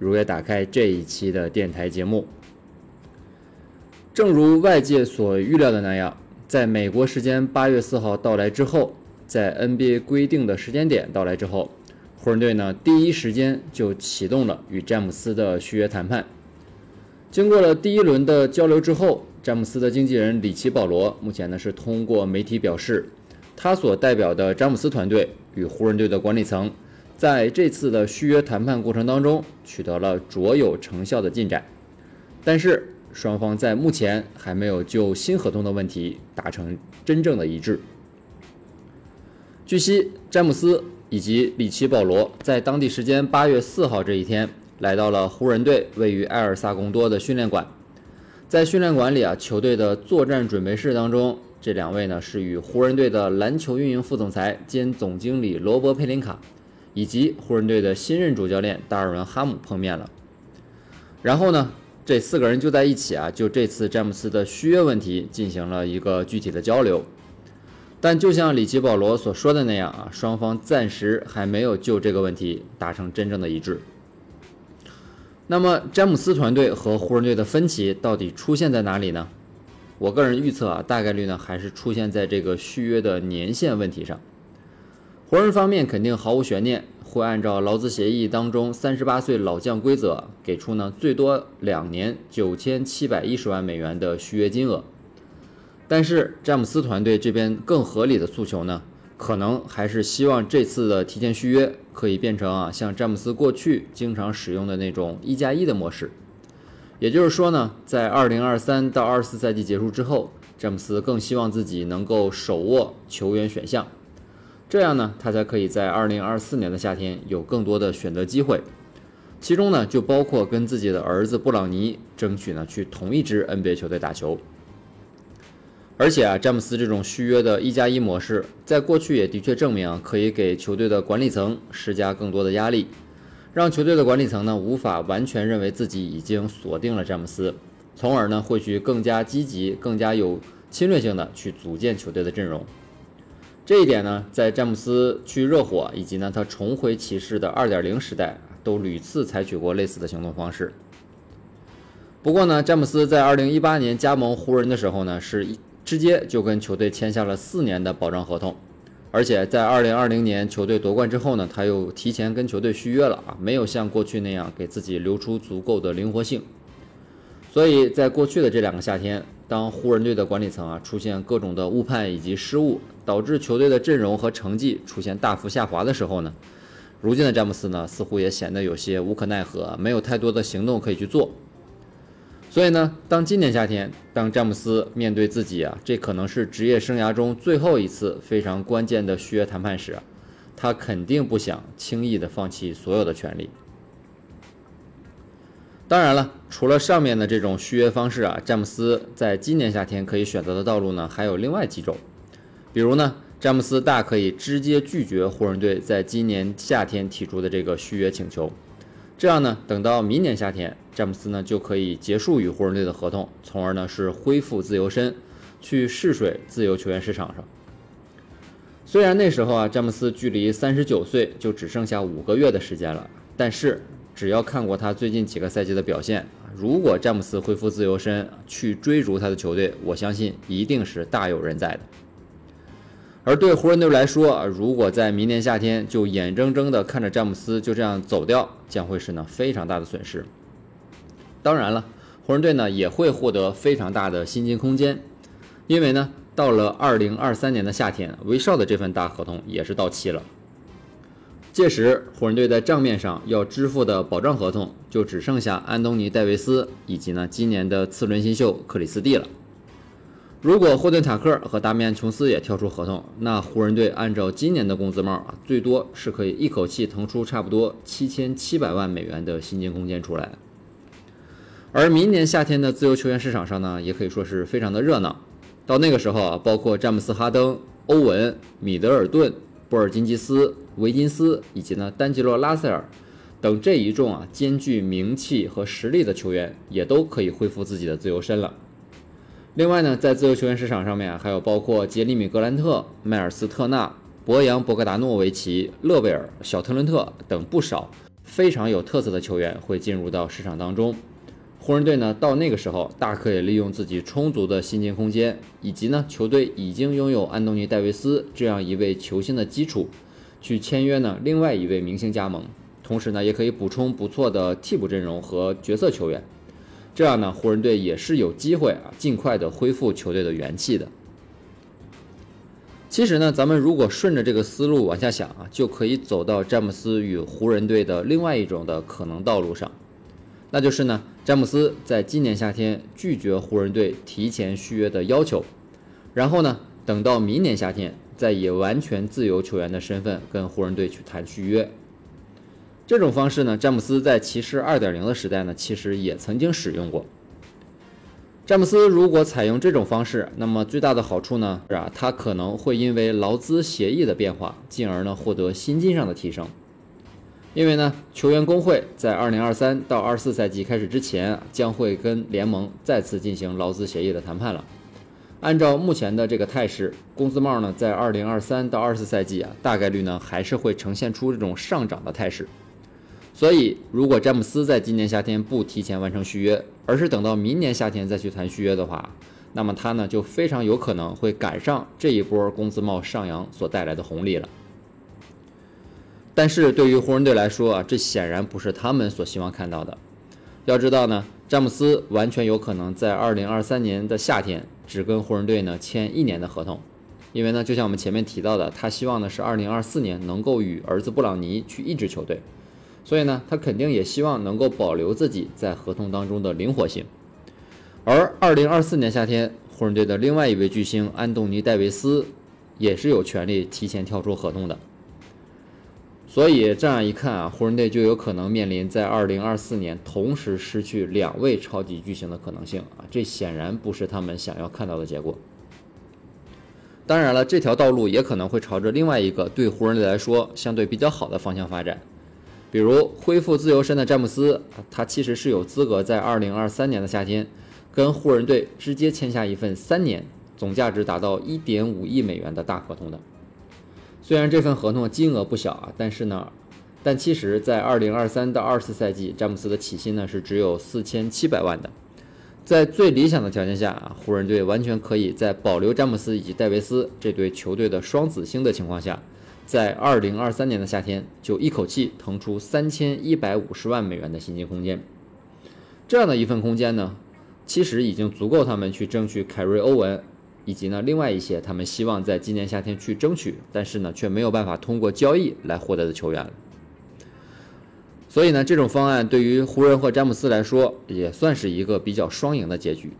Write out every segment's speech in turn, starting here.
如约打开这一期的电台节目。正如外界所预料的那样，在美国时间八月四号到来之后，在 NBA 规定的时间点到来之后，湖人队呢第一时间就启动了与詹姆斯的续约谈判。经过了第一轮的交流之后，詹姆斯的经纪人里奇·保罗目前呢是通过媒体表示，他所代表的詹姆斯团队与湖人队的管理层在这次的续约谈判过程当中取得了卓有成效的进展，但是双方在目前还没有就新合同的问题达成真正的一致。据悉，詹姆斯以及里奇·保罗在当地时间八月四号这一天来到了湖人队位于埃尔萨贡多的训练馆。在训练馆里啊，球队的作战准备室当中，这两位呢是与湖人队的篮球运营副总裁兼总经理罗伯·佩林卡，以及湖人队的新任主教练达尔文·哈姆碰面了。然后呢，这四个人就在一起啊，就这次詹姆斯的续约问题进行了一个具体的交流。但就像里奇·保罗所说的那样啊，双方暂时还没有就这个问题达成真正的一致。那么，詹姆斯团队和湖人队的分歧到底出现在哪里呢？我个人预测啊，大概率呢还是出现在这个续约的年限问题上。湖人方面肯定毫无悬念，会按照劳资协议当中三十八岁老将规则，给出呢最多两年九千七百一十万美元的续约金额。但是詹姆斯团队这边更合理的诉求呢，可能还是希望这次的提前续约可以变成啊像詹姆斯过去经常使用的那种一加一的模式。也就是说呢，在二零二三到二四赛季结束之后，詹姆斯更希望自己能够手握球员选项，这样呢，他才可以在二零二四年的夏天有更多的选择机会。其中呢，就包括跟自己的儿子布朗尼争取呢去同一支 NBA 球队打球。而且啊，詹姆斯这种续约的一加一模式，在过去也的确证明，可以给球队的管理层施加更多的压力。让球队的管理层呢无法完全认为自己已经锁定了詹姆斯，从而呢会去更加积极、更加有侵略性的去组建球队的阵容。这一点呢，在詹姆斯去热火以及呢他重回骑士的二点零时代，都屡次采取过类似的行动方式。不过呢，詹姆斯在二零一八年加盟湖人的时候呢，是直接就跟球队签下了四年的保障合同。而且在二零二零年球队夺冠之后呢，他又提前跟球队续约了啊，没有像过去那样给自己留出足够的灵活性。所以在过去的这两个夏天，当湖人队的管理层啊出现各种的误判以及失误，导致球队的阵容和成绩出现大幅下滑的时候呢，如今的詹姆斯呢似乎也显得有些无可奈何，没有太多的行动可以去做。所以呢，当今年夏天，当詹姆斯面对自己啊，这可能是职业生涯中最后一次非常关键的续约谈判时，他肯定不想轻易的放弃所有的权利。当然了，除了上面的这种续约方式啊，詹姆斯在今年夏天可以选择的道路呢，还有另外几种。比如呢，詹姆斯大可以直接拒绝湖人队在今年夏天提出的这个续约请求。这样呢，等到明年夏天，詹姆斯呢就可以结束与湖人队的合同，从而呢是恢复自由身，去试水自由球员市场上。虽然那时候啊，詹姆斯距离三十九岁就只剩下五个月的时间了，但是只要看过他最近几个赛季的表现，如果詹姆斯恢复自由身去追逐他的球队，我相信一定是大有人在的。而对湖人队来说，如果在明年夏天就眼睁睁地看着詹姆斯就这样走掉，将会是呢非常大的损失。当然了，湖人队呢也会获得非常大的薪金空间，因为呢到了二零二三年的夏天，威少的这份大合同也是到期了。届时，湖人队在账面上要支付的保障合同就只剩下安东尼·戴维斯以及呢今年的次轮新秀克里斯蒂了。如果霍顿塔克和达米安琼斯也跳出合同，那湖人队按照今年的工资帽啊，最多是可以一口气腾出差不多七千七百万美元的薪金空间出来。而明年夏天的自由球员市场上呢，也可以说是非常的热闹。到那个时候啊，包括詹姆斯、哈登、欧文、米德尔顿、波尔津吉斯、维金斯以及呢丹吉洛·拉塞尔等这一众啊兼具名气和实力的球员，也都可以恢复自己的自由身了。另外呢，在自由球员市场上面，还有包括杰里米·格兰特、迈尔斯·特纳、博扬·博格达诺维奇、勒贝尔、小特伦特等不少非常有特色的球员会进入到市场当中。湖人队呢，到那个时候大可以利用自己充足的薪金空间，以及呢球队已经拥有安东尼·戴维斯这样一位球星的基础，去签约呢另外一位明星加盟，同时呢也可以补充不错的替补阵容和角色球员，这样呢湖人队也是有机会啊尽快的恢复球队的元气的。其实呢，咱们如果顺着这个思路往下想啊，就可以走到詹姆斯与湖人队的另外一种的可能道路上。那就是呢，詹姆斯在今年夏天拒绝湖人队提前续约的要求，然后呢，等到明年夏天再以完全自由球员的身份跟湖人队去谈续约。这种方式呢，詹姆斯在骑士二点零的时代呢，其实也曾经使用过。詹姆斯如果采用这种方式，那么最大的好处呢，是啊，他可能会因为劳资协议的变化，进而呢获得薪金上的提升。因为呢，球员工会在二零二三到二四赛季开始之前，将会跟联盟再次进行劳资协议的谈判了。按照目前的这个态势，工资帽呢，在二零二三到二四赛季啊，大概率呢还是会呈现出这种上涨的态势。所以，如果詹姆斯在今年夏天不提前完成续约，而是等到明年夏天再去谈续约的话，那么他呢就非常有可能会赶上这一波工资帽上扬所带来的红利了。但是对于湖人队来说啊，这显然不是他们所希望看到的。要知道呢，詹姆斯完全有可能在二零二三年的夏天只跟湖人队呢签一年的合同，因为呢，就像我们前面提到的，他希望的是二零二四年能够与儿子布朗尼去一支球队，所以呢，他肯定也希望能够保留自己在合同当中的灵活性。而二零二四年夏天，湖人队的另外一位巨星安东尼戴维斯也是有权利提前跳出合同的。所以这样一看啊，湖人队就有可能面临在二零二四年同时失去两位超级巨星的可能性啊，这显然不是他们想要看到的结果。当然了，这条道路也可能会朝着另外一个对湖人队来说相对比较好的方向发展，比如恢复自由身的詹姆斯，他其实是有资格在二零二三年的夏天跟湖人队直接签下一份三年、总价值达到一点五亿美元的大合同的。虽然这份合同金额不小啊，但是呢，但其实，在二零二三到二四赛季，詹姆斯的起薪呢是只有四千七百万的。在最理想的条件下啊，湖人队完全可以在保留詹姆斯以及戴维斯这对球队的双子星的情况下，在二零二三年的夏天就一口气腾出三千一百五十万美元的薪金空间。这样的一份空间呢，其实已经足够他们去争取凯瑞·欧文。以及呢，另外一些他们希望在今年夏天去争取，但是呢却没有办法通过交易来获得的球员。所以呢，这种方案对于湖人和詹姆斯来说也算是一个比较双赢的结局。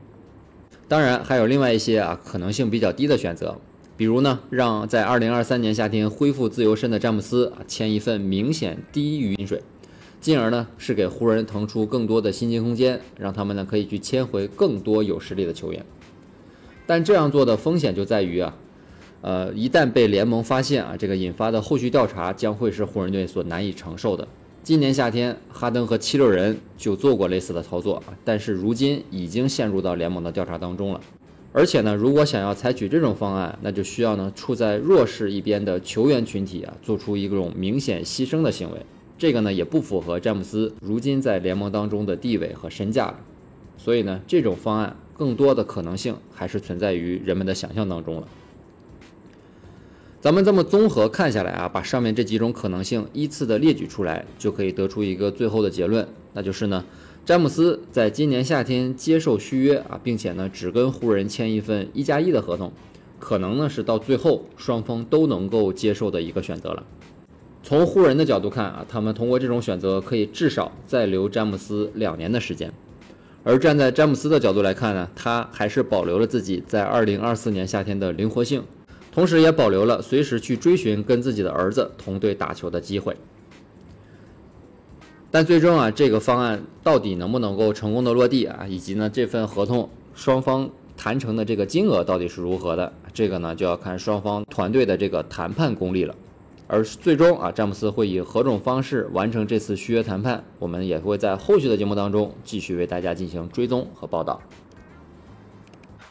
当然，还有另外一些啊可能性比较低的选择，比如呢，让在2023年夏天恢复自由身的詹姆斯啊签一份明显低于薪水，进而呢是给湖人腾出更多的薪金空间，让他们呢可以去签回更多有实力的球员。但这样做的风险就在于啊，呃，一旦被联盟发现啊，这个引发的后续调查将会是湖人队所难以承受的。今年夏天，哈登和七六人就做过类似的操作啊，但是如今已经陷入到联盟的调查当中了。而且呢，如果想要采取这种方案，那就需要呢处在弱势一边的球员群体啊，做出一种明显牺牲的行为。这个呢也不符合詹姆斯如今在联盟当中的地位和身价了。所以呢，这种方案。更多的可能性还是存在于人们的想象当中了。咱们这么综合看下来啊，把上面这几种可能性依次的列举出来，就可以得出一个最后的结论，那就是呢，詹姆斯在今年夏天接受续约啊，并且呢只跟湖人签一份一加一的合同，可能呢是到最后双方都能够接受的一个选择了。从湖人的角度看啊，他们通过这种选择可以至少再留詹姆斯两年的时间。而站在詹姆斯的角度来看呢，他还是保留了自己在二零二四年夏天的灵活性，同时也保留了随时去追寻跟自己的儿子同队打球的机会。但最终啊，这个方案到底能不能够成功的落地啊，以及呢这份合同双方谈成的这个金额到底是如何的，这个呢就要看双方团队的这个谈判功力了。而最终啊，詹姆斯会以何种方式完成这次续约谈判，我们也会在后续的节目当中继续为大家进行追踪和报道。